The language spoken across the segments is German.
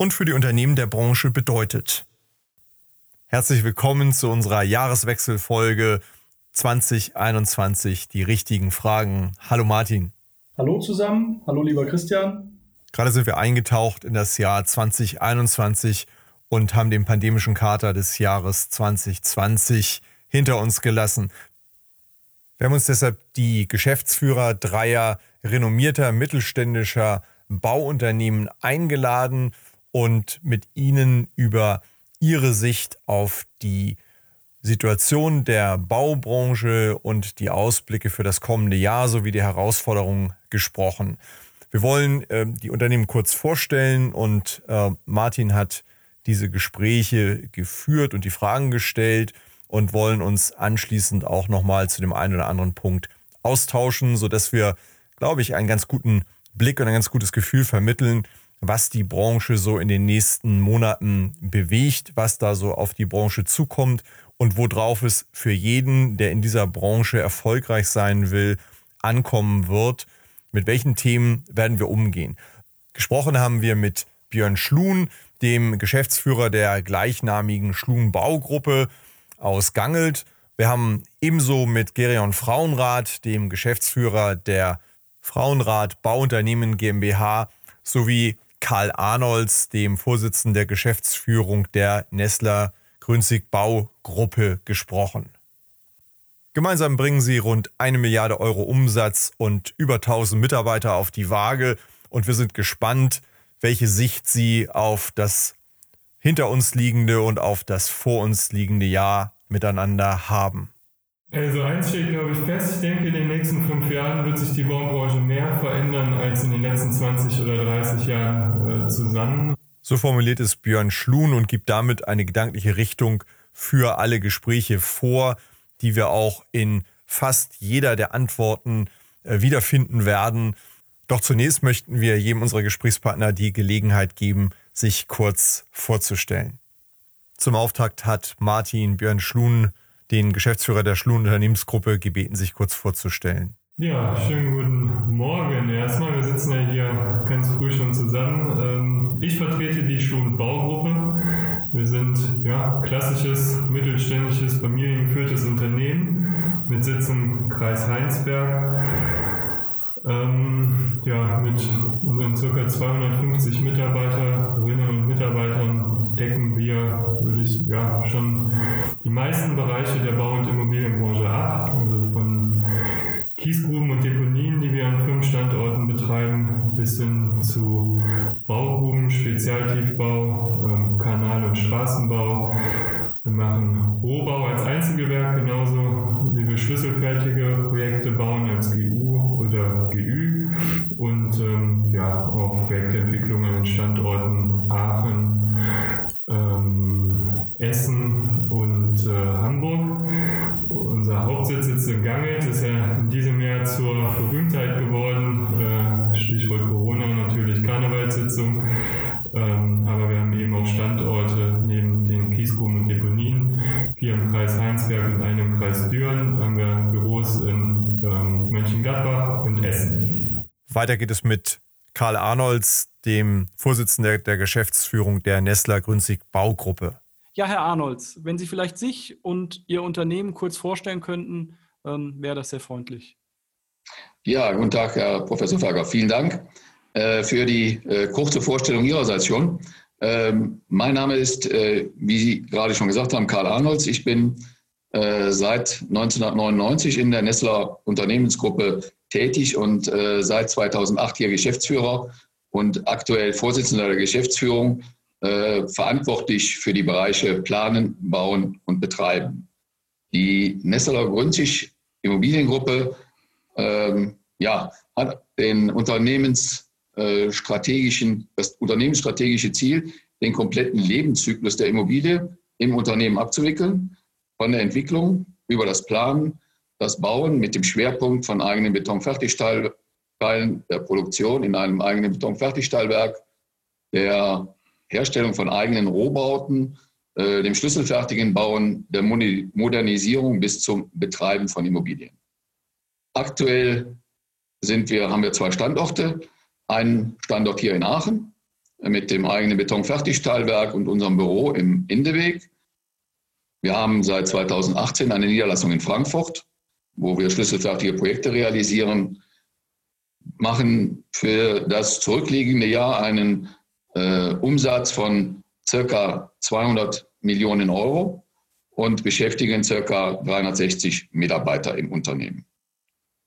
und für die Unternehmen der Branche bedeutet. Herzlich willkommen zu unserer Jahreswechselfolge 2021, die richtigen Fragen. Hallo Martin. Hallo zusammen, hallo lieber Christian. Gerade sind wir eingetaucht in das Jahr 2021 und haben den pandemischen Kater des Jahres 2020 hinter uns gelassen. Wir haben uns deshalb die Geschäftsführer dreier renommierter mittelständischer Bauunternehmen eingeladen und mit Ihnen über Ihre Sicht auf die Situation der Baubranche und die Ausblicke für das kommende Jahr sowie die Herausforderungen gesprochen. Wir wollen äh, die Unternehmen kurz vorstellen und äh, Martin hat diese Gespräche geführt und die Fragen gestellt und wollen uns anschließend auch nochmal zu dem einen oder anderen Punkt austauschen, sodass wir, glaube ich, einen ganz guten Blick und ein ganz gutes Gefühl vermitteln, was die Branche so in den nächsten Monaten bewegt, was da so auf die Branche zukommt und worauf es für jeden, der in dieser Branche erfolgreich sein will, ankommen wird. Mit welchen Themen werden wir umgehen? Gesprochen haben wir mit Björn Schluhn, dem Geschäftsführer der gleichnamigen Schluhn Baugruppe aus Gangelt. Wir haben ebenso mit Gerion Frauenrath, dem Geschäftsführer der Frauenrat Bauunternehmen GmbH, sowie Karl Arnolds, dem Vorsitzenden der Geschäftsführung der Nestler Grünzig Baugruppe, gesprochen. Gemeinsam bringen sie rund eine Milliarde Euro Umsatz und über 1000 Mitarbeiter auf die Waage und wir sind gespannt, welche Sicht sie auf das hinter uns liegende und auf das vor uns liegende Jahr miteinander haben. Also eins steht, glaube ich, fest. Ich denke, in den nächsten fünf Jahren wird sich die Baubranche mehr verändern als in den letzten 20 oder 30 Jahren äh, zusammen. So formuliert es Björn Schluhn und gibt damit eine gedankliche Richtung für alle Gespräche vor, die wir auch in fast jeder der Antworten äh, wiederfinden werden. Doch zunächst möchten wir jedem unserer Gesprächspartner die Gelegenheit geben, sich kurz vorzustellen. Zum Auftakt hat Martin Björn Schluhn den Geschäftsführer der Schluhn Unternehmensgruppe gebeten, sich kurz vorzustellen. Ja, schönen guten Morgen. Erstmal, wir sitzen ja hier ganz früh schon zusammen. Ähm, ich vertrete die Schluhn Baugruppe. Wir sind ja klassisches mittelständisches familiengeführtes Unternehmen mit Sitz im Kreis Heinsberg. Ähm, ja, mit unseren ca. 250 Mitarbeiterinnen und Mitarbeitern decken wir, würde ich ja schon die meisten Bereiche der Bau- und Immobilienbranche ab. Also von Kiesgruben und Deponien, die wir an fünf Standorten betreiben, bis hin zu Baugruben, Spezialtiefbau, ähm, Kanal- und Straßenbau. Wir machen Rohbau als Einzelgewerk, genauso wie wir schlüsselfertige Projekte bauen als GU oder GÜ und ähm, ja, auch Projektentwicklung an den Standorten Aachen, ähm, Essen und äh, Hamburg. Unser Hauptsitz sitzt in Gangelt, ist ja in diesem Jahr zur Berühmtheit geworden. Äh, Stichwort Corona natürlich Karnevalssitzung. Ähm, aber wir haben eben auch Standorte neben den Kiesgruben und Deponien. Vier im Kreis Heinsberg und einem im Kreis Düren haben wir Büros in ähm, Mönchengladbach und Essen. Weiter geht es mit Karl Arnolds, dem Vorsitzenden der Geschäftsführung der Nestler Grünzig Baugruppe. Ja, Herr Arnolds, wenn Sie vielleicht sich und Ihr Unternehmen kurz vorstellen könnten, ähm, wäre das sehr freundlich. Ja, guten Tag, Herr Professor Ferger. Vielen Dank äh, für die äh, kurze Vorstellung Ihrerseits schon. Ähm, mein Name ist, äh, wie Sie gerade schon gesagt haben, Karl Arnolds. Ich bin äh, seit 1999 in der Nestler Unternehmensgruppe tätig und äh, seit 2008 hier Geschäftsführer und aktuell Vorsitzender der Geschäftsführung, äh, verantwortlich für die Bereiche Planen, Bauen und Betreiben. Die Nestler Grünzig Immobiliengruppe ähm, ja, hat den Unternehmensstrategischen, das unternehmensstrategische Ziel, den kompletten Lebenszyklus der Immobilie im Unternehmen abzuwickeln, von der Entwicklung über das Planen, das Bauen mit dem Schwerpunkt von eigenen Betonfertigteilen der Produktion in einem eigenen Betonfertigteilwerk, der Herstellung von eigenen Rohbauten, äh, dem schlüsselfertigen Bauen, der Modernisierung bis zum Betreiben von Immobilien. Aktuell sind wir, haben wir zwei Standorte. Einen Standort hier in Aachen mit dem eigenen Betonfertigteilwerk und unserem Büro im Indeweg. Wir haben seit 2018 eine Niederlassung in Frankfurt, wo wir schlüsselfertige Projekte realisieren, machen für das zurückliegende Jahr einen äh, Umsatz von circa 200 Millionen Euro und beschäftigen circa 360 Mitarbeiter im Unternehmen.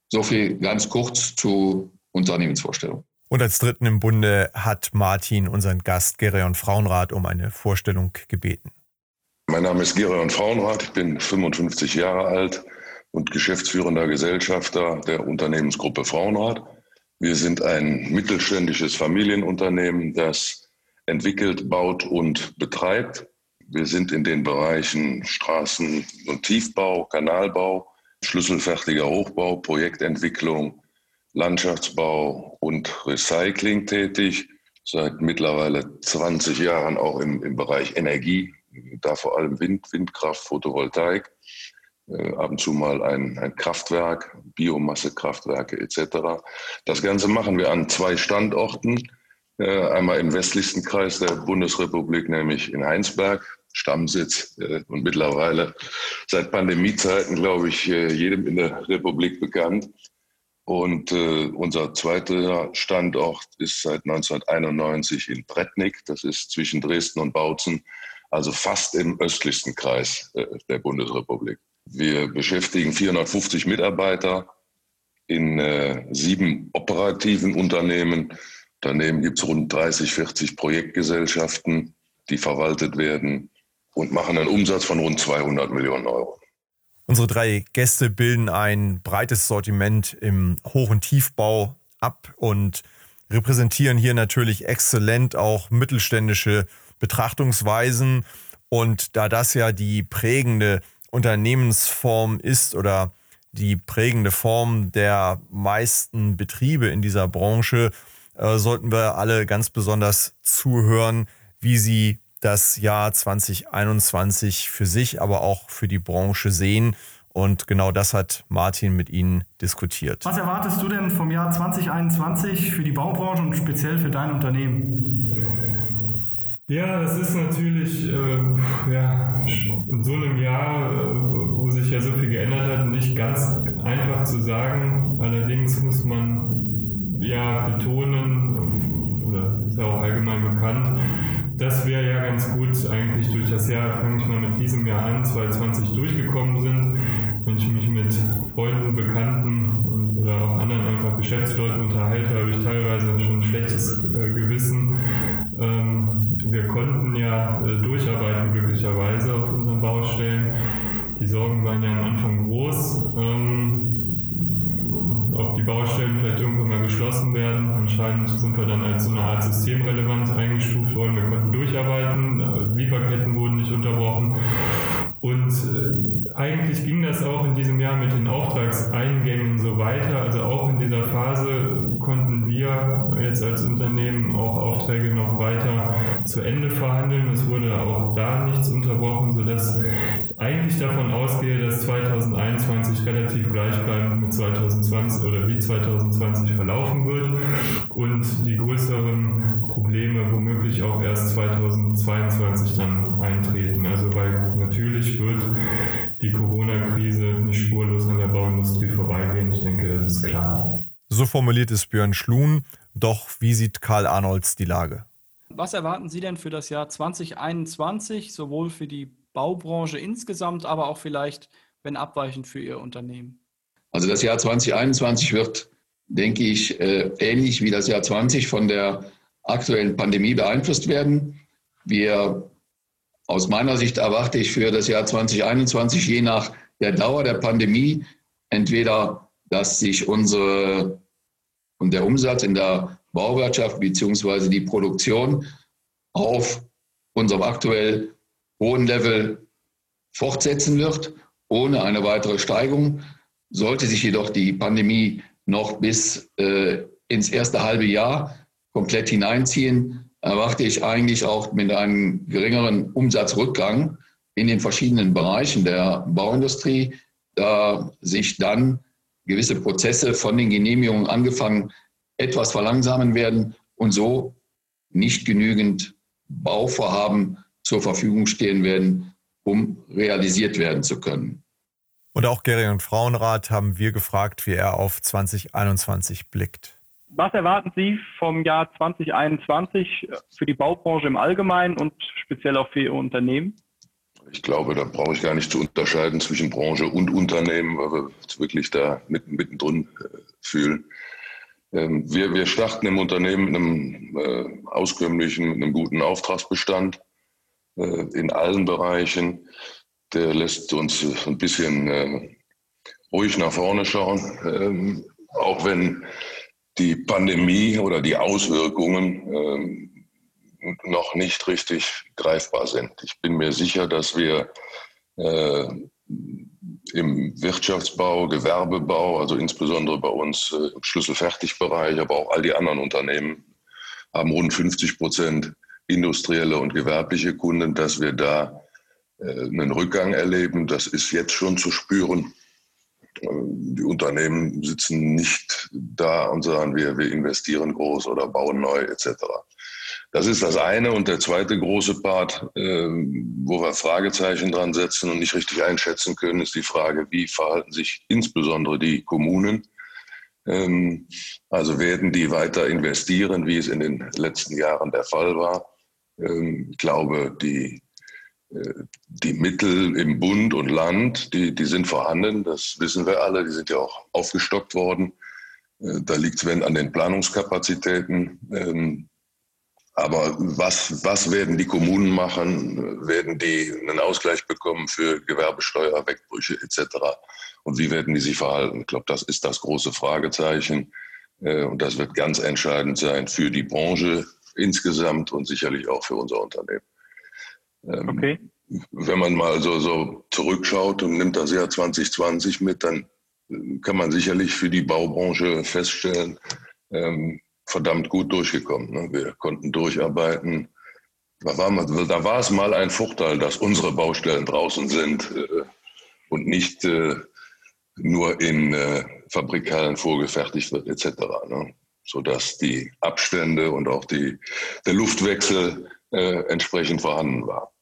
So viel ganz kurz zu Unternehmensvorstellung. Und als Dritten im Bunde hat Martin unseren Gast Gereon Frauenrat um eine Vorstellung gebeten. Mein Name ist Gereon Frauenrat, ich bin 55 Jahre alt und geschäftsführender Gesellschafter der Unternehmensgruppe Frauenrat. Wir sind ein mittelständisches Familienunternehmen, das entwickelt, baut und betreibt. Wir sind in den Bereichen Straßen- und Tiefbau, Kanalbau, schlüsselfertiger Hochbau, Projektentwicklung, Landschaftsbau und Recycling tätig. Seit mittlerweile 20 Jahren auch im, im Bereich Energie, da vor allem Wind, Windkraft, Photovoltaik. Äh, ab und zu mal ein, ein Kraftwerk, Biomassekraftwerke etc. Das Ganze machen wir an zwei Standorten. Äh, einmal im westlichsten Kreis der Bundesrepublik, nämlich in Heinsberg, Stammsitz äh, und mittlerweile seit Pandemiezeiten, glaube ich, jedem in der Republik bekannt. Und unser zweiter Standort ist seit 1991 in Bretnik, das ist zwischen Dresden und Bautzen, also fast im östlichsten Kreis der Bundesrepublik. Wir beschäftigen 450 Mitarbeiter in äh, sieben operativen Unternehmen. Daneben gibt es rund 30, 40 Projektgesellschaften, die verwaltet werden und machen einen Umsatz von rund 200 Millionen Euro. Unsere drei Gäste bilden ein breites Sortiment im Hoch- und Tiefbau ab und repräsentieren hier natürlich exzellent auch mittelständische Betrachtungsweisen. Und da das ja die prägende Unternehmensform ist oder die prägende Form der meisten Betriebe in dieser Branche, äh, sollten wir alle ganz besonders zuhören, wie sie das Jahr 2021 für sich, aber auch für die Branche sehen. Und genau das hat Martin mit Ihnen diskutiert. Was erwartest du denn vom Jahr 2021 für die Baubranche und speziell für dein Unternehmen? Ja, das ist natürlich äh, ja, in so einem Jahr, äh, wo sich ja so viel geändert hat, nicht ganz einfach zu sagen. Allerdings muss man ja betonen, oder ist ja auch allgemein bekannt, dass wir ja ganz gut eigentlich durch das Jahr, fange ich mal mit diesem Jahr an, 2020 durchgekommen sind. Wenn ich mich mit Freunden, Bekannten und, oder auch anderen einfach Geschäftsleuten unterhalte, habe ich teilweise schon ein schlechtes äh, Gewissen. Ähm, wir konnten ja äh, durcharbeiten glücklicherweise auf unseren Baustellen. Die Sorgen waren ja am Anfang groß. Ähm, ob die Baustellen vielleicht irgendwann mal geschlossen werden. Anscheinend sind wir dann als so eine Art systemrelevant eingestuft worden. Wir konnten durcharbeiten, äh, Lieferketten wurden nicht unterbrochen. Und äh, eigentlich ging das auch in diesem Jahr mit den Auftragseingängen so weiter. Also auch in dieser Phase konnten wir jetzt als Unternehmen auch Aufträge noch weiter zu Ende verhandeln. Es wurde auch da nichts unterbrochen, sodass ich eigentlich davon ausgehe, dass 2021 relativ gleichbleibend mit 2020 oder wie 2020 verlaufen wird und die größeren Probleme womöglich auch erst 2022 dann eintreten. Also weil natürlich wird die Corona-Krise nicht spurlos an der Bauindustrie vorbeigehen. Ich denke, das ist klar. So formuliert es Björn Schlun. Doch wie sieht Karl Arnolds die Lage? Was erwarten Sie denn für das Jahr 2021, sowohl für die Baubranche insgesamt, aber auch vielleicht, wenn abweichend für Ihr Unternehmen? Also das Jahr 2021 wird, denke ich, äh, ähnlich wie das Jahr 20 von der aktuellen Pandemie beeinflusst werden. Wir aus meiner Sicht erwarte ich für das Jahr 2021, je nach der Dauer der Pandemie, entweder, dass sich unsere und der Umsatz in der Bauwirtschaft bzw. die Produktion auf unserem aktuell hohen Level fortsetzen wird, ohne eine weitere Steigung. Sollte sich jedoch die Pandemie noch bis äh, ins erste halbe Jahr komplett hineinziehen, erwarte ich eigentlich auch mit einem geringeren Umsatzrückgang in den verschiedenen Bereichen der Bauindustrie, da sich dann gewisse Prozesse von den Genehmigungen angefangen etwas verlangsamen werden und so nicht genügend Bauvorhaben zur Verfügung stehen werden, um realisiert werden zu können. Und auch Gary und Frauenrat haben wir gefragt, wie er auf 2021 blickt. Was erwarten Sie vom Jahr 2021 für die Baubranche im Allgemeinen und speziell auch für Ihr Unternehmen? Ich glaube, da brauche ich gar nicht zu unterscheiden zwischen Branche und Unternehmen, weil wir uns wirklich da mitten, mittendrin äh, fühlen. Ähm, wir, wir starten im Unternehmen mit einem äh, auskömmlichen, mit einem guten Auftragsbestand äh, in allen Bereichen. Der lässt uns ein bisschen äh, ruhig nach vorne schauen, ähm, auch wenn die Pandemie oder die Auswirkungen ähm, noch nicht richtig greifbar sind. Ich bin mir sicher, dass wir äh, im Wirtschaftsbau, Gewerbebau, also insbesondere bei uns äh, im Schlüsselfertigbereich, aber auch all die anderen Unternehmen haben rund 50 Prozent industrielle und gewerbliche Kunden, dass wir da einen Rückgang erleben. Das ist jetzt schon zu spüren. Äh, die Unternehmen sitzen nicht da und sagen, wir, wir investieren groß oder bauen neu etc. Das ist das eine. Und der zweite große Part, äh, wo wir Fragezeichen dran setzen und nicht richtig einschätzen können, ist die Frage, wie verhalten sich insbesondere die Kommunen? Ähm, also werden die weiter investieren, wie es in den letzten Jahren der Fall war? Ähm, ich glaube, die, äh, die Mittel im Bund und Land, die, die sind vorhanden, das wissen wir alle, die sind ja auch aufgestockt worden. Äh, da liegt es, an den Planungskapazitäten. Ähm, aber was, was werden die Kommunen machen? Werden die einen Ausgleich bekommen für Gewerbesteuer, Wegbrüche etc.? Und wie werden die sich verhalten? Ich glaube, das ist das große Fragezeichen. Äh, und das wird ganz entscheidend sein für die Branche insgesamt und sicherlich auch für unser Unternehmen. Ähm, okay. Wenn man mal so, so zurückschaut und nimmt das Jahr 2020 mit, dann kann man sicherlich für die Baubranche feststellen, ähm, verdammt gut durchgekommen. Ne? Wir konnten durcharbeiten. Da war, da war, es mal ein Vorteil, dass unsere Baustellen draußen sind äh, und nicht äh, nur in äh, Fabrikhallen vorgefertigt wird etc. Ne? Sodass die Abstände und auch die, der Luftwechsel äh, entsprechend vorhanden war.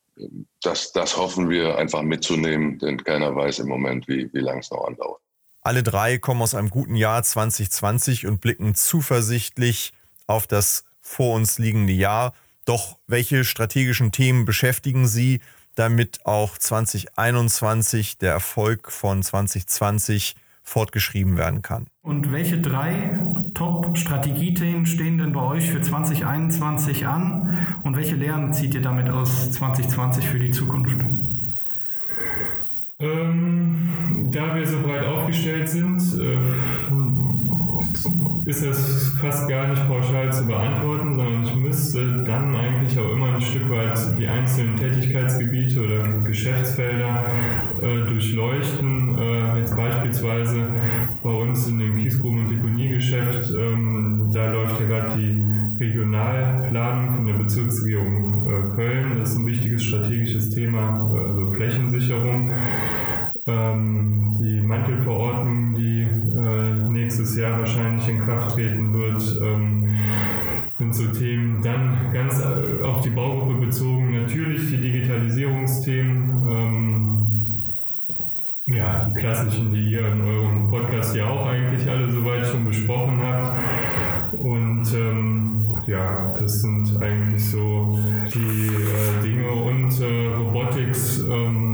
Das, das hoffen wir einfach mitzunehmen, denn keiner weiß im Moment, wie, wie lange es noch andauert. Alle drei kommen aus einem guten Jahr 2020 und blicken zuversichtlich auf das vor uns liegende Jahr. Doch welche strategischen Themen beschäftigen Sie, damit auch 2021 der Erfolg von 2020 fortgeschrieben werden kann? Und welche drei Top-Strategiethemen stehen denn bei euch für 2021 an? Und welche Lehren zieht ihr damit aus 2020 für die Zukunft? Ähm, da wir so breit aufgestellt sind, äh, ist es fast gar nicht pauschal zu beantworten, sondern ich müsste dann eigentlich auch immer ein Stück weit die einzelnen Tätigkeitsgebiete oder Geschäftsfelder äh, durchleuchten. Äh, jetzt beispielsweise bei uns in dem Kiesgruben- und Deponiegeschäft, ähm, da läuft ja gerade die Regionalplanung von der Bezirksregierung äh, Köln. Das ist ein wichtiges strategisches Thema, äh, also Flächensicherung. Ähm, die Mantelverordnung, die nächstes Jahr wahrscheinlich in Kraft treten wird, ähm, sind so Themen. Dann ganz äh, auf die Baugruppe bezogen natürlich die Digitalisierungsthemen. Ähm, ja, die klassischen, die ihr in eurem Podcast ja auch eigentlich alle soweit schon besprochen habt. Und ähm, ja, das sind eigentlich so die äh, Dinge. Und äh, Robotics ähm,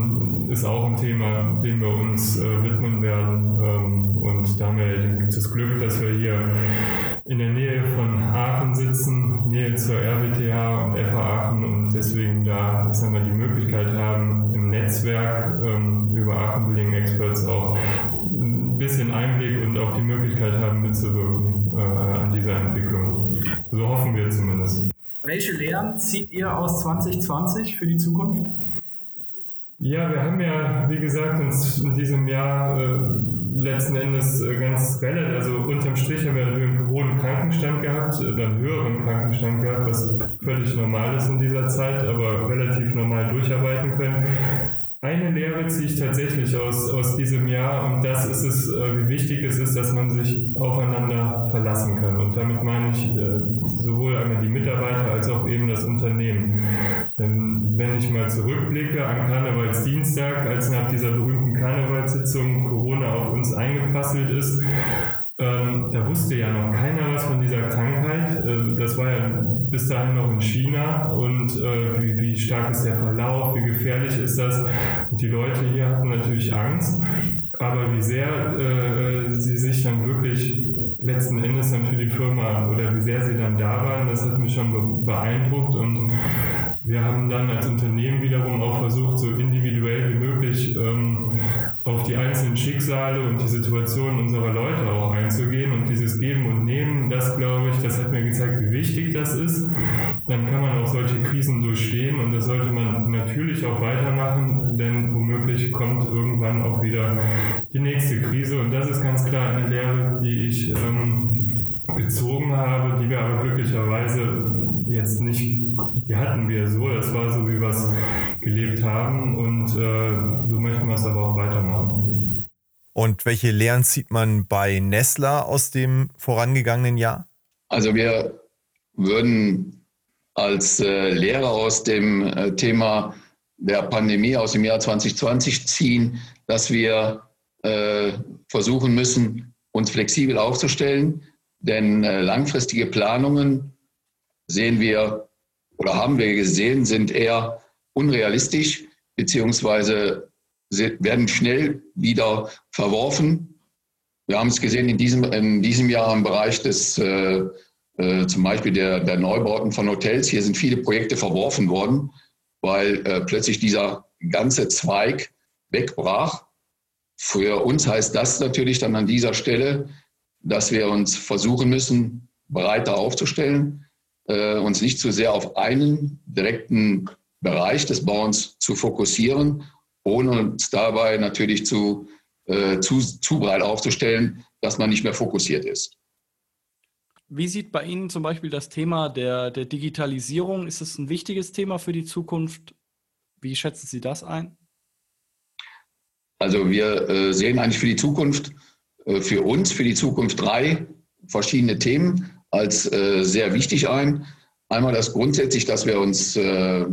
ist auch ein Thema, dem wir uns äh, widmen werden. Ähm, und da haben wir das Glück, dass wir hier in der Nähe von Aachen sitzen, Nähe zur RWTH und FA Aachen und deswegen da, ich sag mal, die Möglichkeit haben, im Netzwerk ähm, über Aachen Building Experts auch ein bisschen Einblick und auch die Möglichkeit haben, mitzuwirken äh, an dieser Entwicklung. So hoffen wir zumindest. welche Lehren zieht ihr aus 2020 für die Zukunft? Ja, wir haben ja, wie gesagt, uns in diesem Jahr äh, letzten Endes äh, ganz relativ, also unterm Strich haben wir einen hohen Krankenstand gehabt, oder einen höheren Krankenstand gehabt, was völlig normal ist in dieser Zeit, aber relativ normal durcharbeiten können. Eine Lehre ziehe ich tatsächlich aus, aus diesem Jahr und das ist es, äh, wie wichtig es ist, dass man sich aufeinander verlassen kann. Und damit meine ich äh, sowohl einmal die Mitarbeiter als auch eben das Unternehmen. Wenn ich mal zurückblicke an Karnevalsdienstag, als nach dieser berühmten Karnevalssitzung Corona auf uns eingeprasselt ist, ähm, da wusste ja noch keiner was von dieser Krankheit. Äh, das war ja bis dahin noch in China und äh, wie, wie, stark ist der Verlauf, wie gefährlich ist das? Und die Leute hier hatten natürlich Angst, aber wie sehr äh, sie sich dann wirklich letzten Endes dann für die Firma oder wie sehr sie dann da waren, das hat mich schon beeindruckt und wir haben dann als Unternehmen wiederum auch versucht, so individuell wie möglich ähm, auf die einzelnen Schicksale und die Situation unserer Leute auch einzugehen und dieses Geben und Nehmen, das glaube ich, das hat mir gezeigt, wie wichtig das ist. Dann kann man auch solche Krisen durchstehen und das sollte man natürlich auch weitermachen, denn womöglich kommt irgendwann auch wieder die nächste Krise und das ist ganz klar eine Lehre, die ich ähm, gezogen habe, die wir aber glücklicherweise jetzt nicht, die hatten wir so, das war so, wie wir es gelebt haben und äh, so möchten wir es aber auch weitermachen. Und welche Lehren zieht man bei Nestler aus dem vorangegangenen Jahr? Also wir würden als äh, Lehrer aus dem äh, Thema der Pandemie aus dem Jahr 2020 ziehen, dass wir äh, versuchen müssen, uns flexibel aufzustellen, denn äh, langfristige Planungen sehen wir oder haben wir gesehen, sind eher unrealistisch beziehungsweise werden schnell wieder verworfen. Wir haben es gesehen in diesem, in diesem Jahr im Bereich des äh, äh, zum Beispiel der, der Neubauten von Hotels. Hier sind viele Projekte verworfen worden, weil äh, plötzlich dieser ganze Zweig wegbrach. Für uns heißt das natürlich dann an dieser Stelle, dass wir uns versuchen müssen, breiter aufzustellen, äh, uns nicht zu sehr auf einen direkten Bereich des Bauens zu fokussieren, ohne uns dabei natürlich zu, äh, zu, zu breit aufzustellen, dass man nicht mehr fokussiert ist. Wie sieht bei Ihnen zum Beispiel das Thema der, der Digitalisierung? Ist es ein wichtiges Thema für die Zukunft? Wie schätzen Sie das ein? Also wir äh, sehen eigentlich für die Zukunft, für uns, für die Zukunft drei verschiedene Themen als äh, sehr wichtig ein. Einmal das grundsätzlich, dass wir uns äh,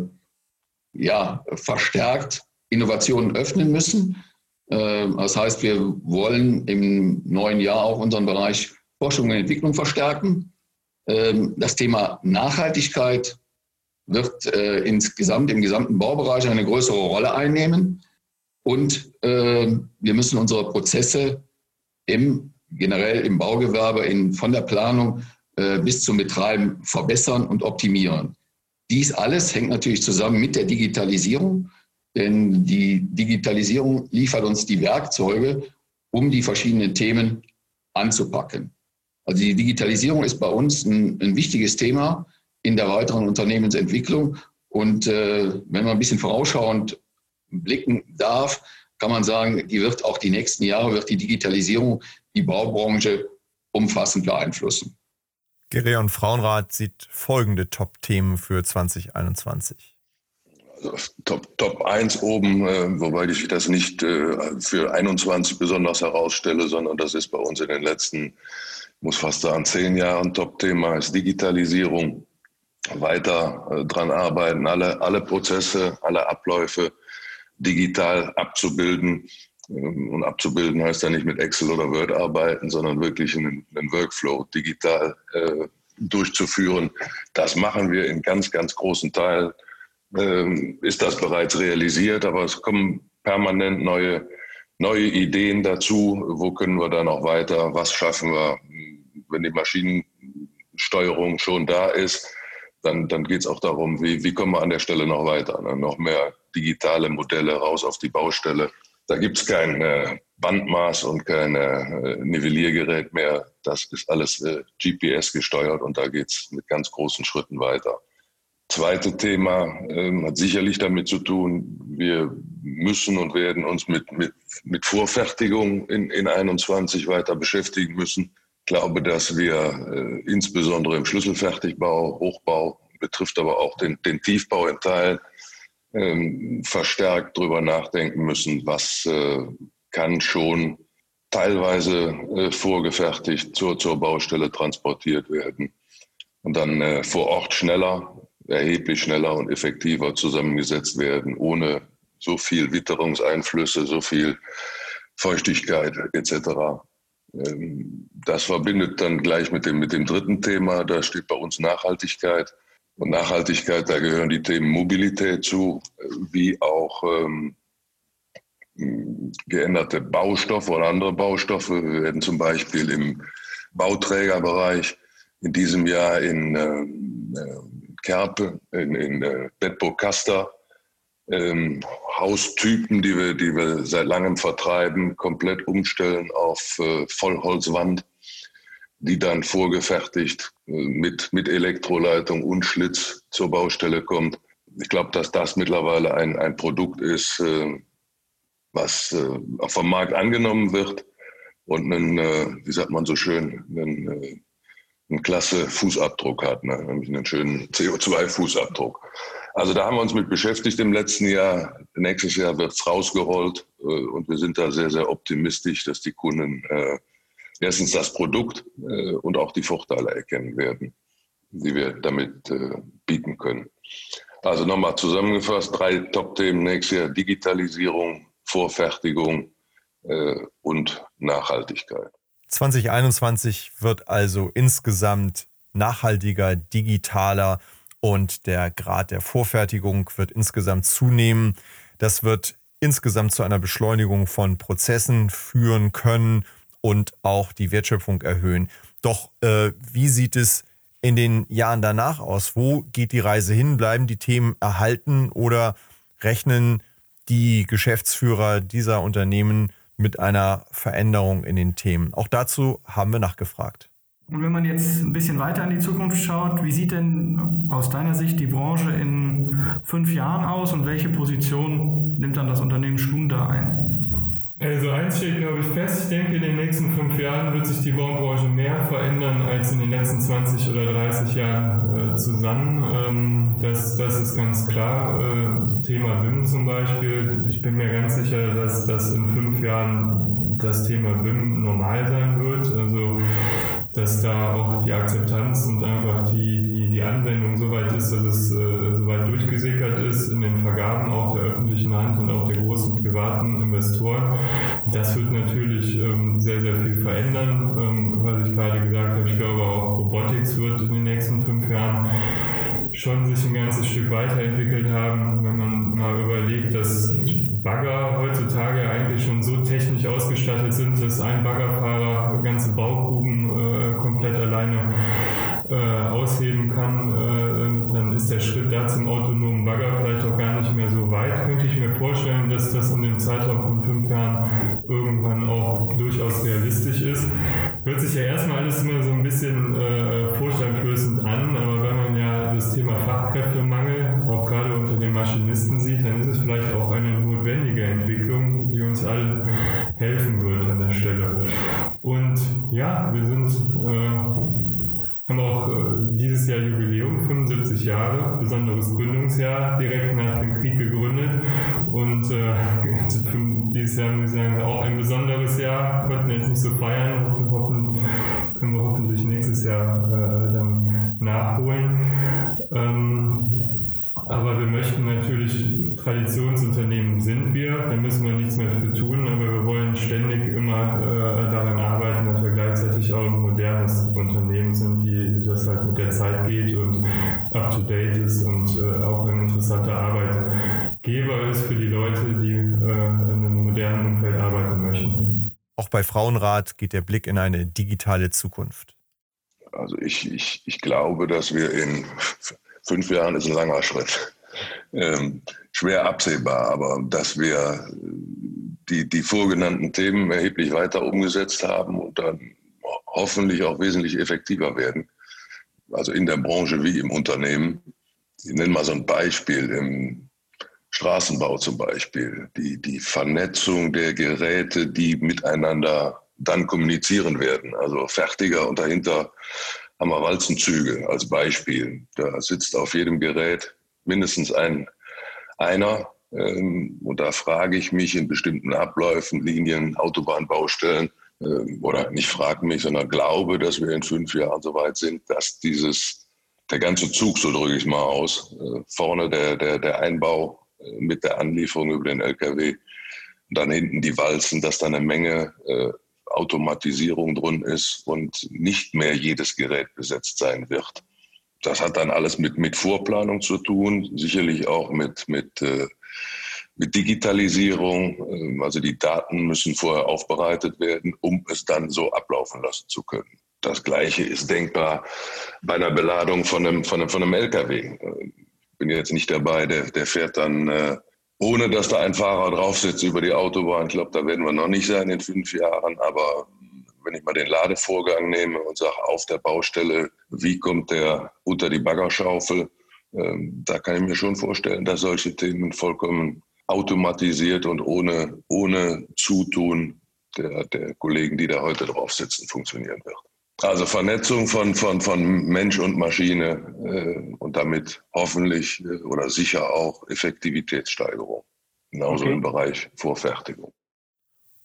ja, verstärkt Innovationen öffnen müssen. Äh, das heißt, wir wollen im neuen Jahr auch unseren Bereich Forschung und Entwicklung verstärken. Ähm, das Thema Nachhaltigkeit wird äh, insgesamt im gesamten Baubereich eine größere Rolle einnehmen. Und äh, wir müssen unsere Prozesse im, generell im Baugewerbe, in, von der Planung äh, bis zum Betreiben verbessern und optimieren. Dies alles hängt natürlich zusammen mit der Digitalisierung, denn die Digitalisierung liefert uns die Werkzeuge, um die verschiedenen Themen anzupacken. Also die Digitalisierung ist bei uns ein, ein wichtiges Thema in der weiteren Unternehmensentwicklung. Und äh, wenn man ein bisschen vorausschauend blicken darf, kann man sagen, die wird auch die nächsten Jahre, wird die Digitalisierung die Baubranche umfassend beeinflussen. Gereon Frauenrat sieht folgende Top-Themen für 2021. Also Top, Top 1 oben, äh, wobei ich das nicht äh, für 21 besonders herausstelle, sondern das ist bei uns in den letzten, muss fast sagen, zehn Jahren Top-Thema, ist Digitalisierung. Weiter äh, dran arbeiten, alle, alle Prozesse, alle Abläufe digital abzubilden. Ähm, und abzubilden heißt ja nicht mit Excel oder Word arbeiten, sondern wirklich einen, einen Workflow digital äh, durchzuführen. Das machen wir in ganz, ganz großen Teil. Ähm, ist das bereits realisiert, aber es kommen permanent neue, neue Ideen dazu. Wo können wir da noch weiter? Was schaffen wir, wenn die Maschinensteuerung schon da ist? Dann, dann geht es auch darum, wie, wie kommen wir an der Stelle noch weiter? Ne? Noch mehr digitale Modelle raus auf die Baustelle da gibt es kein äh, Bandmaß und kein äh, Nivelliergerät mehr. Das ist alles äh, GPS gesteuert und da geht es mit ganz großen Schritten weiter. zweite Thema äh, hat sicherlich damit zu tun, wir müssen und werden uns mit, mit, mit Vorfertigung in, in 21 weiter beschäftigen müssen. Ich glaube, dass wir insbesondere im Schlüsselfertigbau, Hochbau, betrifft aber auch den, den Tiefbau in Teilen, ähm, verstärkt darüber nachdenken müssen, was äh, kann schon teilweise äh, vorgefertigt zur, zur Baustelle transportiert werden und dann äh, vor Ort schneller, erheblich schneller und effektiver zusammengesetzt werden, ohne so viel Witterungseinflüsse, so viel Feuchtigkeit etc. Ähm, das verbindet dann gleich mit dem, mit dem dritten Thema, da steht bei uns Nachhaltigkeit. Und Nachhaltigkeit, da gehören die Themen Mobilität zu, wie auch ähm, geänderte Baustoffe oder andere Baustoffe. Wir werden zum Beispiel im Bauträgerbereich in diesem Jahr in äh, Kerpe, in, in äh, Bedburg-Kaster ähm, Haustypen, die wir, die wir seit langem vertreiben, komplett umstellen auf äh, Vollholzwand, die dann vorgefertigt äh, mit, mit Elektroleitung und Schlitz zur Baustelle kommt. Ich glaube, dass das mittlerweile ein, ein Produkt ist, äh, was äh, vom Markt angenommen wird und einen, äh, wie sagt man so schön, einen, äh, einen klasse Fußabdruck hat, ne? nämlich einen schönen CO2-Fußabdruck. Also da haben wir uns mit beschäftigt im letzten Jahr. Nächstes Jahr wird es rausgerollt äh, und wir sind da sehr, sehr optimistisch, dass die Kunden erstens das Produkt äh, und auch die Vorteile erkennen werden, die wir damit äh, bieten können. Also nochmal zusammengefasst, drei Top-Themen nächstes Jahr, Digitalisierung, Vorfertigung äh, und Nachhaltigkeit. 2021 wird also insgesamt nachhaltiger, digitaler und der Grad der Vorfertigung wird insgesamt zunehmen. Das wird insgesamt zu einer Beschleunigung von Prozessen führen können und auch die Wertschöpfung erhöhen. Doch äh, wie sieht es in den Jahren danach aus? Wo geht die Reise hin? Bleiben die Themen erhalten oder rechnen die Geschäftsführer dieser Unternehmen mit einer Veränderung in den Themen? Auch dazu haben wir nachgefragt. Und wenn man jetzt ein bisschen weiter in die Zukunft schaut, wie sieht denn aus deiner Sicht die Branche in fünf Jahren aus und welche Position nimmt dann das Unternehmen Schlun da ein? Also eins steht, glaube ich, fest. Ich denke, in den nächsten fünf Jahren wird sich die Baubranche mehr verändern als in den letzten 20 oder 30 Jahren äh, zusammen. Ähm, das, das ist ganz klar. Äh, Thema BIM zum Beispiel. Ich bin mir ganz sicher, dass das in fünf Jahren das Thema BIM normal sein wird. Also dass da auch die Akzeptanz und einfach die, die Anwendung so weit ist, dass es äh, so weit durchgesickert ist in den Vergaben auch der öffentlichen Hand und auch der großen privaten Investoren. Das wird natürlich ähm, sehr, sehr viel verändern. Ähm, was ich gerade gesagt habe, ich glaube auch Robotics wird in den nächsten fünf Jahren schon sich ein ganzes Stück weiterentwickelt haben, wenn man mal überlegt, dass Bagger heutzutage eigentlich schon so technisch ausgestattet sind, dass ein Baggerfahrer ganze Baugruben äh, komplett alleine äh, ausheben kann, äh, dann ist der Schritt da zum autonomen Bagger vielleicht auch gar nicht mehr so weit. Könnte ich mir vorstellen, dass das in dem Zeitraum von fünf Jahren irgendwann auch durchaus realistisch ist. Hört sich ja erstmal alles immer so ein bisschen äh, vorstellungsflößend an, aber wenn man ja das Thema Fachkräftemangel auch gerade unter den Maschinisten sieht, dann ist es vielleicht auch eine notwendige Entwicklung, die uns allen helfen wird an der Stelle. Und ja, wir sind äh, haben auch äh, dieses Jahr Jubiläum, 75 Jahre, besonderes Gründungsjahr, direkt nach dem Krieg gegründet. Und äh, dieses Jahr muss ich sagen, auch ein besonderes Jahr. Konnten jetzt nicht so feiern. Wir hoffen, können wir hoffentlich nächstes Jahr äh, dann nachholen. Ähm, aber wir möchten natürlich, Traditionsunternehmen sind wir, da müssen wir nichts mehr für tun, aber wir wollen ständig immer äh, daran arbeiten, gleichzeitig auch ein modernes Unternehmen sind, die das halt mit der Zeit geht und up to date ist und äh, auch ein interessanter Arbeitgeber ist für die Leute, die äh, in einem modernen Umfeld arbeiten möchten. Auch bei Frauenrat geht der Blick in eine digitale Zukunft. Also ich, ich, ich glaube, dass wir in fünf Jahren ist ein langer Schritt. Ähm, schwer absehbar, aber dass wir die, die vorgenannten Themen erheblich weiter umgesetzt haben und dann hoffentlich auch wesentlich effektiver werden, also in der Branche wie im Unternehmen, ich nenne mal so ein Beispiel im Straßenbau zum Beispiel, die, die Vernetzung der Geräte, die miteinander dann kommunizieren werden. Also fertiger und dahinter haben wir Walzenzüge als Beispiel. Da sitzt auf jedem Gerät mindestens ein, einer. Ähm, und da frage ich mich in bestimmten Abläufen, Linien, Autobahnbaustellen, oder nicht frage mich, sondern glaube, dass wir in fünf Jahren so weit sind, dass dieses, der ganze Zug, so drücke ich mal aus, äh, vorne der, der, der Einbau äh, mit der Anlieferung über den LKW und dann hinten die Walzen, dass da eine Menge äh, Automatisierung drin ist und nicht mehr jedes Gerät besetzt sein wird. Das hat dann alles mit, mit Vorplanung zu tun, sicherlich auch mit, mit, äh, mit Digitalisierung. Ähm, also die Daten müssen vorher aufbereitet werden, um es dann so ablaufen lassen zu können. Das Gleiche ist denkbar bei einer Beladung von einem, von einem, von einem LKW. Ich bin jetzt nicht dabei, der, der fährt dann äh, ohne dass da ein Fahrer drauf sitzt über die Autobahn. Ich glaube, da werden wir noch nicht sein in fünf Jahren. Aber wenn ich mal den Ladevorgang nehme und sage, auf der Baustelle, wie kommt der unter die Baggerschaufel, ähm, da kann ich mir schon vorstellen, dass solche Themen vollkommen automatisiert und ohne, ohne Zutun der, der Kollegen, die da heute drauf sitzen, funktionieren wird. Also Vernetzung von, von, von Mensch und Maschine äh, und damit hoffentlich äh, oder sicher auch Effektivitätssteigerung. Genauso okay. im Bereich Vorfertigung.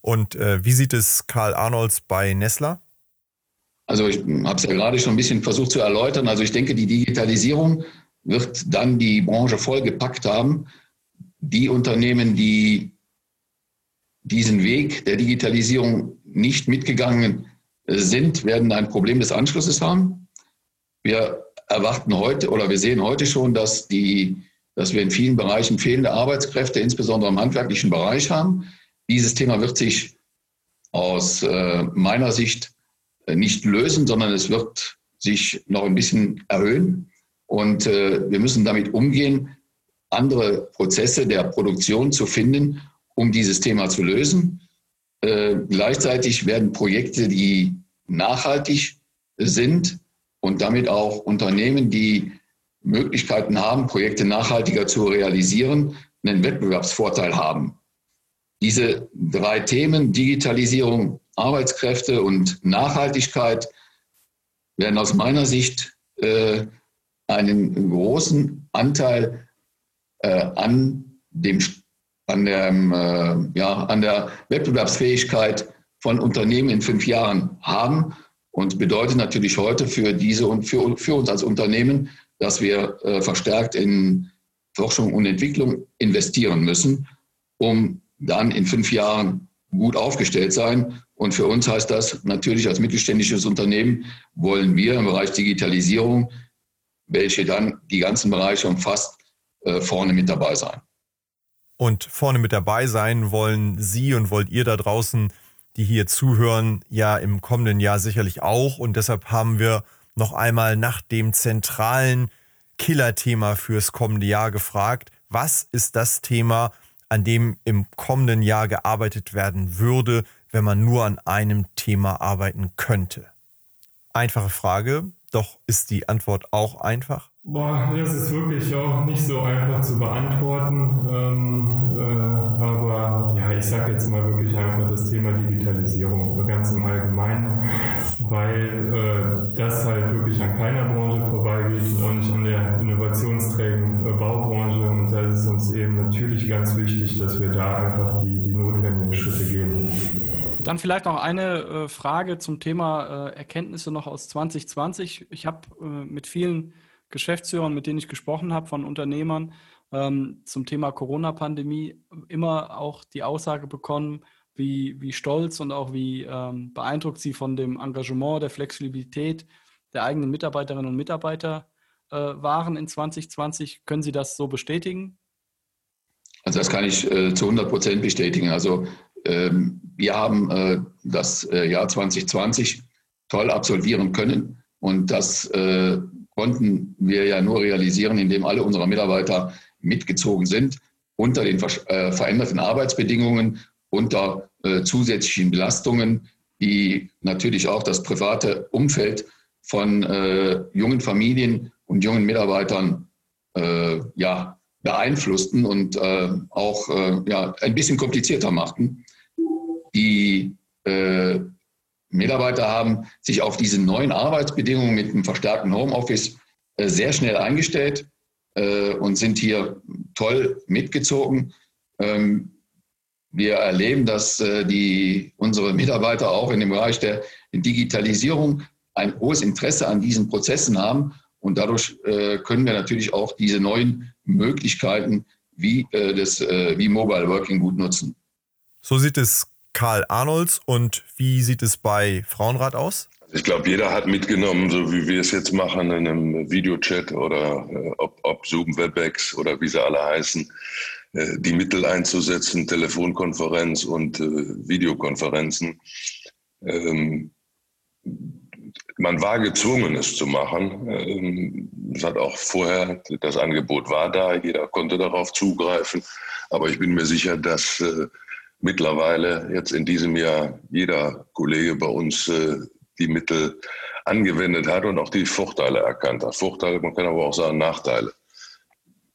Und äh, wie sieht es Karl Arnolds bei Nestler? Also ich habe es ja gerade schon ein bisschen versucht zu erläutern. Also ich denke, die Digitalisierung wird dann die Branche vollgepackt haben. Die Unternehmen, die diesen Weg der Digitalisierung nicht mitgegangen sind, werden ein Problem des Anschlusses haben. Wir erwarten heute oder wir sehen heute schon, dass, die, dass wir in vielen Bereichen fehlende Arbeitskräfte, insbesondere im handwerklichen Bereich haben. Dieses Thema wird sich aus äh, meiner Sicht äh, nicht lösen, sondern es wird sich noch ein bisschen erhöhen. Und äh, wir müssen damit umgehen, andere Prozesse der Produktion zu finden, um dieses Thema zu lösen. Äh, gleichzeitig werden Projekte, die nachhaltig sind und damit auch Unternehmen, die Möglichkeiten haben, Projekte nachhaltiger zu realisieren, einen Wettbewerbsvorteil haben. Diese drei Themen, Digitalisierung, Arbeitskräfte und Nachhaltigkeit, werden aus meiner Sicht äh, einen großen Anteil an dem an der, äh, ja, an der Wettbewerbsfähigkeit von Unternehmen in fünf Jahren haben und bedeutet natürlich heute für diese und für, für uns als Unternehmen, dass wir äh, verstärkt in Forschung und Entwicklung investieren müssen, um dann in fünf Jahren gut aufgestellt sein. Und für uns heißt das natürlich als mittelständisches Unternehmen wollen wir im Bereich Digitalisierung, welche dann die ganzen Bereiche umfasst, äh, vorne mit dabei sein. Und vorne mit dabei sein wollen Sie und wollt ihr da draußen, die hier zuhören, ja im kommenden Jahr sicherlich auch. Und deshalb haben wir noch einmal nach dem zentralen Killerthema fürs kommende Jahr gefragt. Was ist das Thema, an dem im kommenden Jahr gearbeitet werden würde, wenn man nur an einem Thema arbeiten könnte? Einfache Frage, doch ist die Antwort auch einfach? Boah, das ist wirklich auch nicht so einfach zu beantworten. Ähm, äh, aber ja, ich sage jetzt mal wirklich einfach das Thema Digitalisierung ganz im Allgemeinen, weil äh, das halt wirklich an keiner Branche vorbeigeht und auch nicht an der innovationsträgen äh, Baubranche. Und da ist es uns eben natürlich ganz wichtig, dass wir da einfach die, die notwendigen Schritte gehen. Dann vielleicht noch eine äh, Frage zum Thema äh, Erkenntnisse noch aus 2020. Ich habe äh, mit vielen Geschäftsführern, mit denen ich gesprochen habe, von Unternehmern ähm, zum Thema Corona-Pandemie immer auch die Aussage bekommen, wie, wie stolz und auch wie ähm, beeindruckt sie von dem Engagement, der Flexibilität der eigenen Mitarbeiterinnen und Mitarbeiter äh, waren in 2020. Können Sie das so bestätigen? Also das kann ich äh, zu 100 Prozent bestätigen. Also ähm, wir haben äh, das äh, Jahr 2020 toll absolvieren können und das äh, konnten wir ja nur realisieren, indem alle unsere Mitarbeiter mitgezogen sind unter den äh, veränderten Arbeitsbedingungen, unter äh, zusätzlichen Belastungen, die natürlich auch das private Umfeld von äh, jungen Familien und jungen Mitarbeitern äh, ja, beeinflussten und äh, auch äh, ja, ein bisschen komplizierter machten. Die Mitarbeiter haben sich auf diese neuen Arbeitsbedingungen mit dem verstärkten Homeoffice äh, sehr schnell eingestellt äh, und sind hier toll mitgezogen. Ähm, wir erleben, dass äh, die, unsere Mitarbeiter auch in dem Bereich der Digitalisierung ein hohes Interesse an diesen Prozessen haben. Und dadurch können wir natürlich auch diese neuen Möglichkeiten wie, äh, wie Mobile Working gut nutzen. So sieht es Karl Arnolds und wie sieht es bei Frauenrat aus? Ich glaube, jeder hat mitgenommen, so wie wir es jetzt machen, in einem Videochat oder äh, ob, ob Zoom, WebEx oder wie sie alle heißen, äh, die Mittel einzusetzen, Telefonkonferenz und äh, Videokonferenzen. Ähm, man war gezwungen, es zu machen. Ähm, es hat auch vorher, das Angebot war da, jeder konnte darauf zugreifen. Aber ich bin mir sicher, dass äh, mittlerweile jetzt in diesem Jahr jeder Kollege bei uns äh, die Mittel angewendet hat und auch die Vorteile erkannt hat. Vorteile, man kann aber auch sagen Nachteile.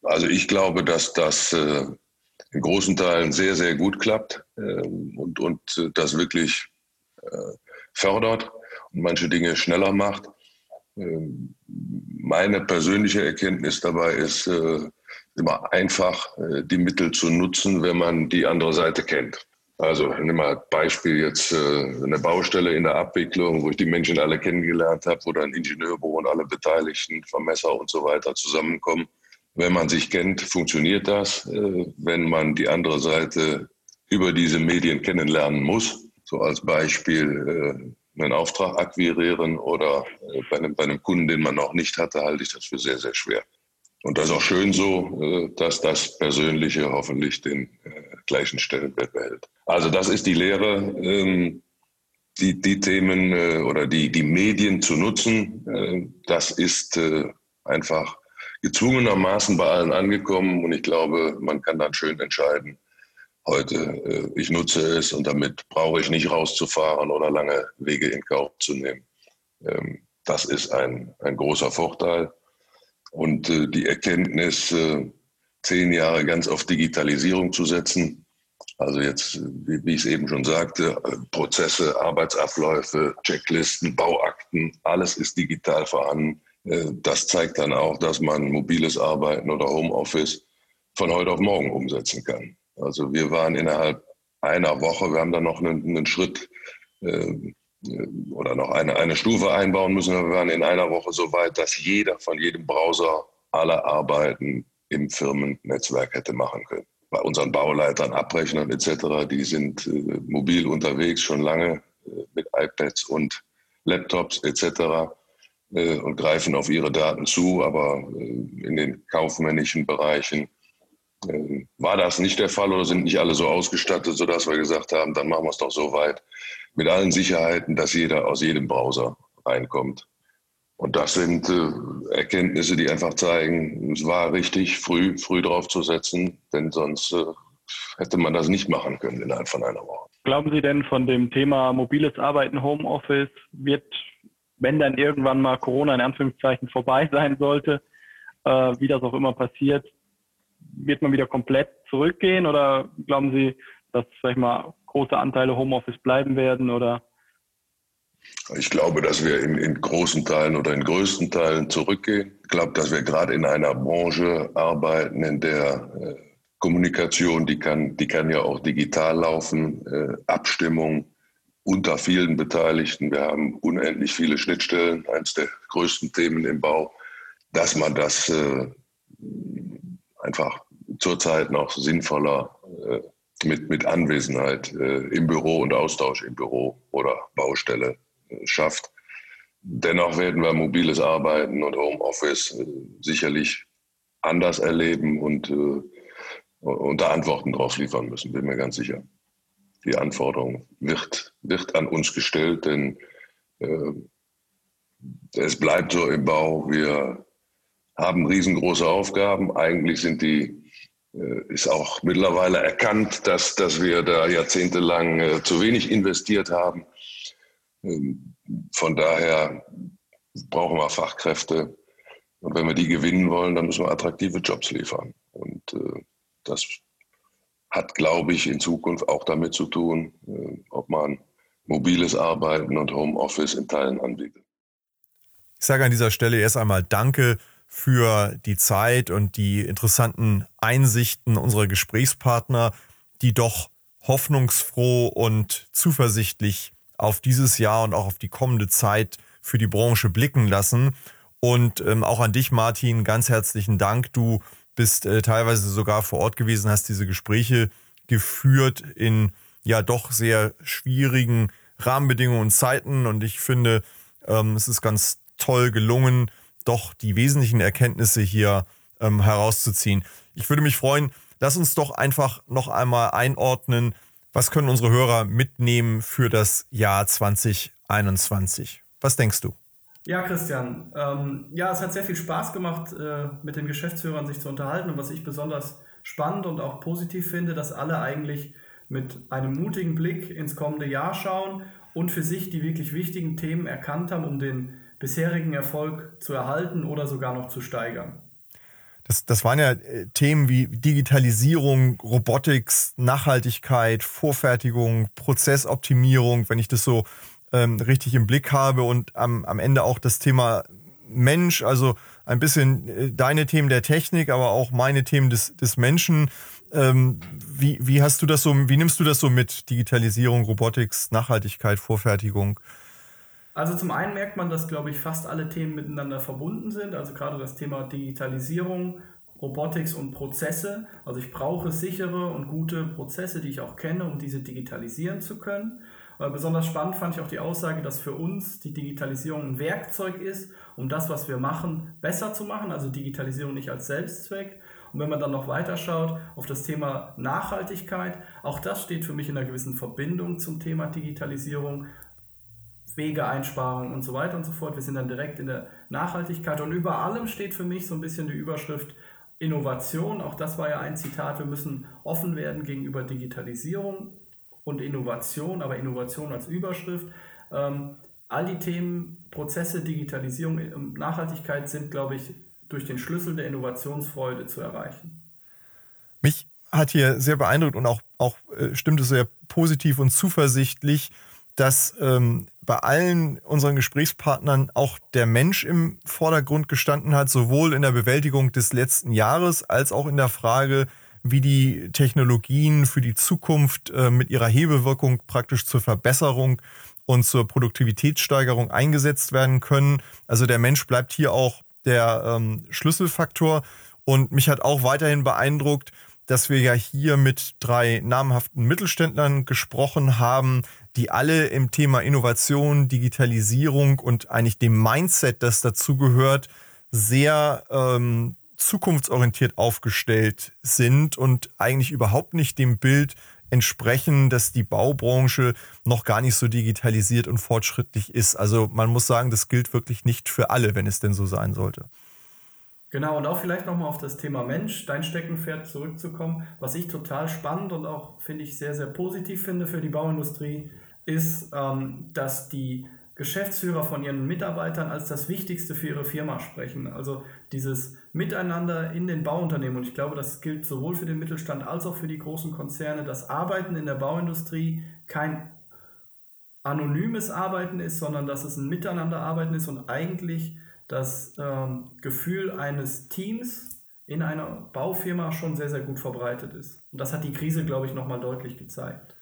Also ich glaube, dass das äh, in großen Teilen sehr, sehr gut klappt äh, und, und äh, das wirklich fördert und manche Dinge schneller macht. Ähm, meine persönliche Erkenntnis dabei ist, immer einfach äh, die Mittel zu nutzen, wenn man die andere Seite kennt. Also nimm mal Beispiel jetzt äh, eine Baustelle in der Abwicklung, wo ich die Menschen alle kennengelernt habe, wo dann Ingenieurbüro und alle Beteiligten, Vermesser und so weiter zusammenkommen. Wenn man sich kennt, funktioniert das. Äh, wenn man die andere Seite über diese Medien kennenlernen muss, so als Beispiel einen Auftrag akquirieren oder bei einem, bei einem Kunden, den man noch nicht hatte, halte ich das für sehr, sehr schwer. Und das ist auch schön so, äh, dass das Persönliche hoffentlich den äh, gleichen Stellenwert behält. Also das ist die Lehre, ähm, die, die Themen äh, oder die, die Medien zu nutzen. Das ist einfach gezwungenermaßen bei allen angekommen und ich glaube, man kann dann schön entscheiden, heute, ich nutze es und damit brauche ich nicht rauszufahren oder lange Wege in Kauf zu nehmen. Ähm, das ist ein, ein großer Vorteil. Und äh, die Erkenntnis, äh, zehn Jahre ganz auf Digitalisierung zu setzen, also jetzt, wie, wie ich es eben schon sagte, äh, Prozesse, Arbeitsabläufe, Checklisten, Bauakten, alles ist digital vorhanden. Äh, das zeigt dann auch, dass man mobiles Arbeiten oder Homeoffice von heute auf morgen umsetzen kann. Also wir waren innerhalb einer Woche, wir haben da noch einen, einen Schritt äh, oder noch eine, eine Stufe einbauen müssen. Wir waren in einer Woche so weit, dass jeder von jedem Browser alle Arbeiten im Firmennetzwerk hätte machen können. Bei unseren Bauleitern, Abrechnern etc., die sind äh, mobil unterwegs schon lange äh, mit iPads und Laptops etc. Äh, und greifen auf ihre Daten zu, aber äh, in den kaufmännischen Bereichen äh, war das nicht der Fall oder sind nicht alle so ausgestattet, sodass wir gesagt haben, dann machen wir es doch so weit, mit allen Sicherheiten, dass jeder aus jedem Browser reinkommt. Und das sind äh, Erkenntnisse, die einfach zeigen, es war richtig, früh, früh drauf zu setzen, denn sonst äh, hätte man das nicht machen können innerhalb von einer Woche. Glauben Sie denn von dem Thema mobiles Arbeiten, Homeoffice, wird, wenn dann irgendwann mal Corona in Anführungszeichen vorbei sein sollte, äh, wie das auch immer passiert, wird man wieder komplett zurückgehen oder glauben Sie, dass, sag ich mal, große Anteile Homeoffice bleiben werden oder? Ich glaube, dass wir in, in, großen Teilen oder in größten Teilen zurückgehen. Ich glaube, dass wir gerade in einer Branche arbeiten, in der äh, Kommunikation, die kann, die kann ja auch digital laufen, äh, Abstimmung unter vielen Beteiligten. Wir haben unendlich viele Schnittstellen, eines der größten Themen im Bau, dass man das äh, einfach zurzeit noch sinnvoller mit, mit Anwesenheit äh, im Büro und Austausch im Büro oder Baustelle äh, schafft. Dennoch werden wir mobiles Arbeiten und Homeoffice äh, sicherlich anders erleben und, äh, und da Antworten drauf liefern müssen, bin mir ganz sicher. Die Anforderung wird, wird an uns gestellt, denn äh, es bleibt so im Bau. Wir haben riesengroße Aufgaben. Eigentlich sind die ist auch mittlerweile erkannt, dass, dass wir da jahrzehntelang äh, zu wenig investiert haben. Ähm, von daher brauchen wir Fachkräfte. Und wenn wir die gewinnen wollen, dann müssen wir attraktive Jobs liefern. Und äh, das hat, glaube ich, in Zukunft auch damit zu tun, äh, ob man mobiles Arbeiten und Homeoffice in Teilen anbietet. Ich sage an dieser Stelle erst einmal Danke für die Zeit und die interessanten Einsichten unserer Gesprächspartner, die doch hoffnungsfroh und zuversichtlich auf dieses Jahr und auch auf die kommende Zeit für die Branche blicken lassen. Und ähm, auch an dich, Martin, ganz herzlichen Dank. Du bist äh, teilweise sogar vor Ort gewesen, hast diese Gespräche geführt in ja doch sehr schwierigen Rahmenbedingungen und Zeiten. Und ich finde, ähm, es ist ganz toll gelungen, doch die wesentlichen Erkenntnisse hier ähm, herauszuziehen. Ich würde mich freuen, lass uns doch einfach noch einmal einordnen, was können unsere Hörer mitnehmen für das Jahr 2021? Was denkst du? Ja, Christian. Ähm, ja, es hat sehr viel Spaß gemacht, äh, mit den Geschäftsführern sich zu unterhalten. Und was ich besonders spannend und auch positiv finde, dass alle eigentlich mit einem mutigen Blick ins kommende Jahr schauen und für sich die wirklich wichtigen Themen erkannt haben, um den bisherigen Erfolg zu erhalten oder sogar noch zu steigern. Das, das waren ja äh, Themen wie Digitalisierung, Robotics, Nachhaltigkeit, Vorfertigung, Prozessoptimierung, wenn ich das so ähm, richtig im Blick habe und am, am Ende auch das Thema Mensch, also ein bisschen äh, deine Themen der Technik, aber auch meine Themen des, des Menschen. Ähm, wie, wie hast du das so, wie nimmst du das so mit? Digitalisierung, Robotics, Nachhaltigkeit, Vorfertigung? Also zum einen merkt man, dass, glaube ich, fast alle Themen miteinander verbunden sind. Also gerade das Thema Digitalisierung, Robotics und Prozesse. Also ich brauche sichere und gute Prozesse, die ich auch kenne, um diese digitalisieren zu können. Äh, besonders spannend fand ich auch die Aussage, dass für uns die Digitalisierung ein Werkzeug ist, um das, was wir machen, besser zu machen. Also Digitalisierung nicht als Selbstzweck. Und wenn man dann noch weiter schaut auf das Thema Nachhaltigkeit, auch das steht für mich in einer gewissen Verbindung zum Thema Digitalisierung. Wegeeinsparung und so weiter und so fort. Wir sind dann direkt in der Nachhaltigkeit und über allem steht für mich so ein bisschen die Überschrift Innovation. Auch das war ja ein Zitat. Wir müssen offen werden gegenüber Digitalisierung und Innovation, aber Innovation als Überschrift. Ähm, all die Themen, Prozesse, Digitalisierung und Nachhaltigkeit sind, glaube ich, durch den Schlüssel der Innovationsfreude zu erreichen. Mich hat hier sehr beeindruckt und auch, auch äh, stimmt es sehr positiv und zuversichtlich, dass ähm, bei allen unseren Gesprächspartnern auch der Mensch im Vordergrund gestanden hat, sowohl in der Bewältigung des letzten Jahres als auch in der Frage, wie die Technologien für die Zukunft äh, mit ihrer Hebewirkung praktisch zur Verbesserung und zur Produktivitätssteigerung eingesetzt werden können. Also der Mensch bleibt hier auch der ähm, Schlüsselfaktor. Und mich hat auch weiterhin beeindruckt, dass wir ja hier mit drei namhaften Mittelständlern gesprochen haben, die alle im Thema Innovation, Digitalisierung und eigentlich dem Mindset, das dazugehört, sehr ähm, zukunftsorientiert aufgestellt sind und eigentlich überhaupt nicht dem Bild entsprechen, dass die Baubranche noch gar nicht so digitalisiert und fortschrittlich ist. Also man muss sagen, das gilt wirklich nicht für alle, wenn es denn so sein sollte. Genau, und auch vielleicht nochmal auf das Thema Mensch, dein Steckenpferd zurückzukommen. Was ich total spannend und auch, finde ich, sehr, sehr positiv finde für die Bauindustrie, ist, ähm, dass die Geschäftsführer von ihren Mitarbeitern als das Wichtigste für ihre Firma sprechen. Also dieses Miteinander in den Bauunternehmen. Und ich glaube, das gilt sowohl für den Mittelstand als auch für die großen Konzerne. Das Arbeiten in der Bauindustrie kein anonymes Arbeiten ist, sondern dass es ein Miteinanderarbeiten ist und eigentlich das ähm, Gefühl eines Teams in einer Baufirma schon sehr, sehr gut verbreitet ist. Und das hat die Krise, glaube ich, nochmal deutlich gezeigt.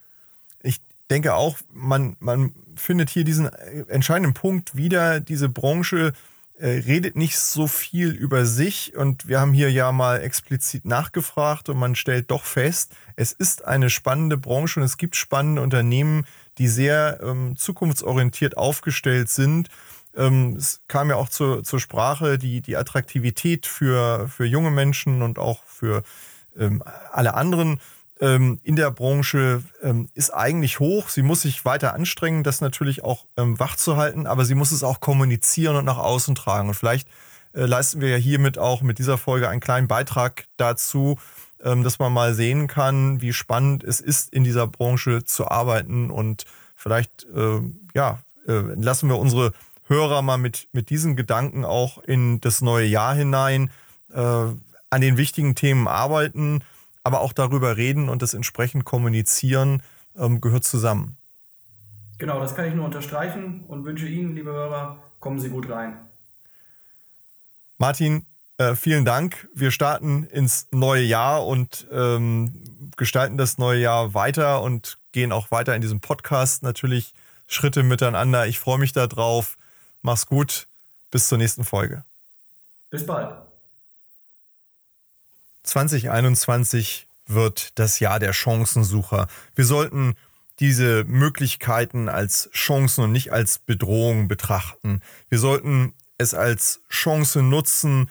Ich denke auch, man, man findet hier diesen äh, entscheidenden Punkt wieder, diese Branche äh, redet nicht so viel über sich. Und wir haben hier ja mal explizit nachgefragt und man stellt doch fest, es ist eine spannende Branche und es gibt spannende Unternehmen, die sehr ähm, zukunftsorientiert aufgestellt sind. Ähm, es kam ja auch zur, zur Sprache, die, die Attraktivität für, für junge Menschen und auch für ähm, alle anderen ähm, in der Branche ähm, ist eigentlich hoch. Sie muss sich weiter anstrengen, das natürlich auch ähm, wach zu halten, aber sie muss es auch kommunizieren und nach außen tragen. Und vielleicht äh, leisten wir ja hiermit auch mit dieser Folge einen kleinen Beitrag dazu, ähm, dass man mal sehen kann, wie spannend es ist, in dieser Branche zu arbeiten. Und vielleicht, äh, ja, äh, lassen wir unsere Hörer mal mit, mit diesen Gedanken auch in das neue Jahr hinein äh, an den wichtigen Themen arbeiten, aber auch darüber reden und das entsprechend kommunizieren, ähm, gehört zusammen. Genau, das kann ich nur unterstreichen und wünsche Ihnen, liebe Hörer, kommen Sie gut rein. Martin, äh, vielen Dank. Wir starten ins neue Jahr und ähm, gestalten das neue Jahr weiter und gehen auch weiter in diesem Podcast natürlich Schritte miteinander. Ich freue mich darauf. Mach's gut. Bis zur nächsten Folge. Bis bald. 2021 wird das Jahr der Chancensucher. Wir sollten diese Möglichkeiten als Chancen und nicht als Bedrohung betrachten. Wir sollten es als Chance nutzen,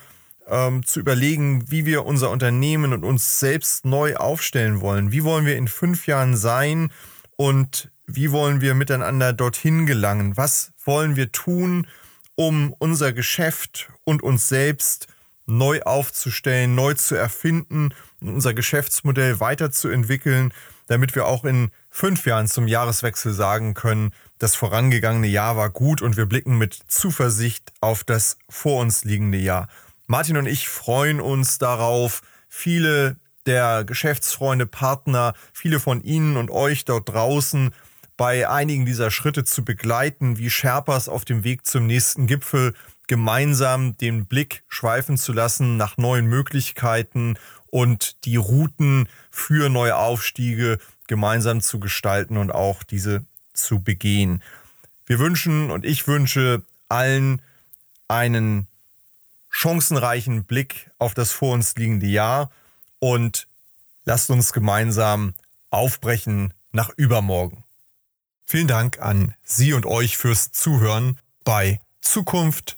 ähm, zu überlegen, wie wir unser Unternehmen und uns selbst neu aufstellen wollen. Wie wollen wir in fünf Jahren sein und wie wollen wir miteinander dorthin gelangen? Was wollen wir tun, um unser Geschäft und uns selbst neu aufzustellen, neu zu erfinden und unser Geschäftsmodell weiterzuentwickeln, damit wir auch in fünf Jahren zum Jahreswechsel sagen können, das vorangegangene Jahr war gut und wir blicken mit Zuversicht auf das vor uns liegende Jahr. Martin und ich freuen uns darauf, viele der Geschäftsfreunde, Partner, viele von Ihnen und euch dort draußen bei einigen dieser Schritte zu begleiten, wie Sherpas auf dem Weg zum nächsten Gipfel gemeinsam den Blick schweifen zu lassen nach neuen Möglichkeiten und die Routen für neue Aufstiege gemeinsam zu gestalten und auch diese zu begehen. Wir wünschen und ich wünsche allen einen chancenreichen Blick auf das vor uns liegende Jahr und lasst uns gemeinsam aufbrechen nach übermorgen. Vielen Dank an Sie und euch fürs Zuhören bei Zukunft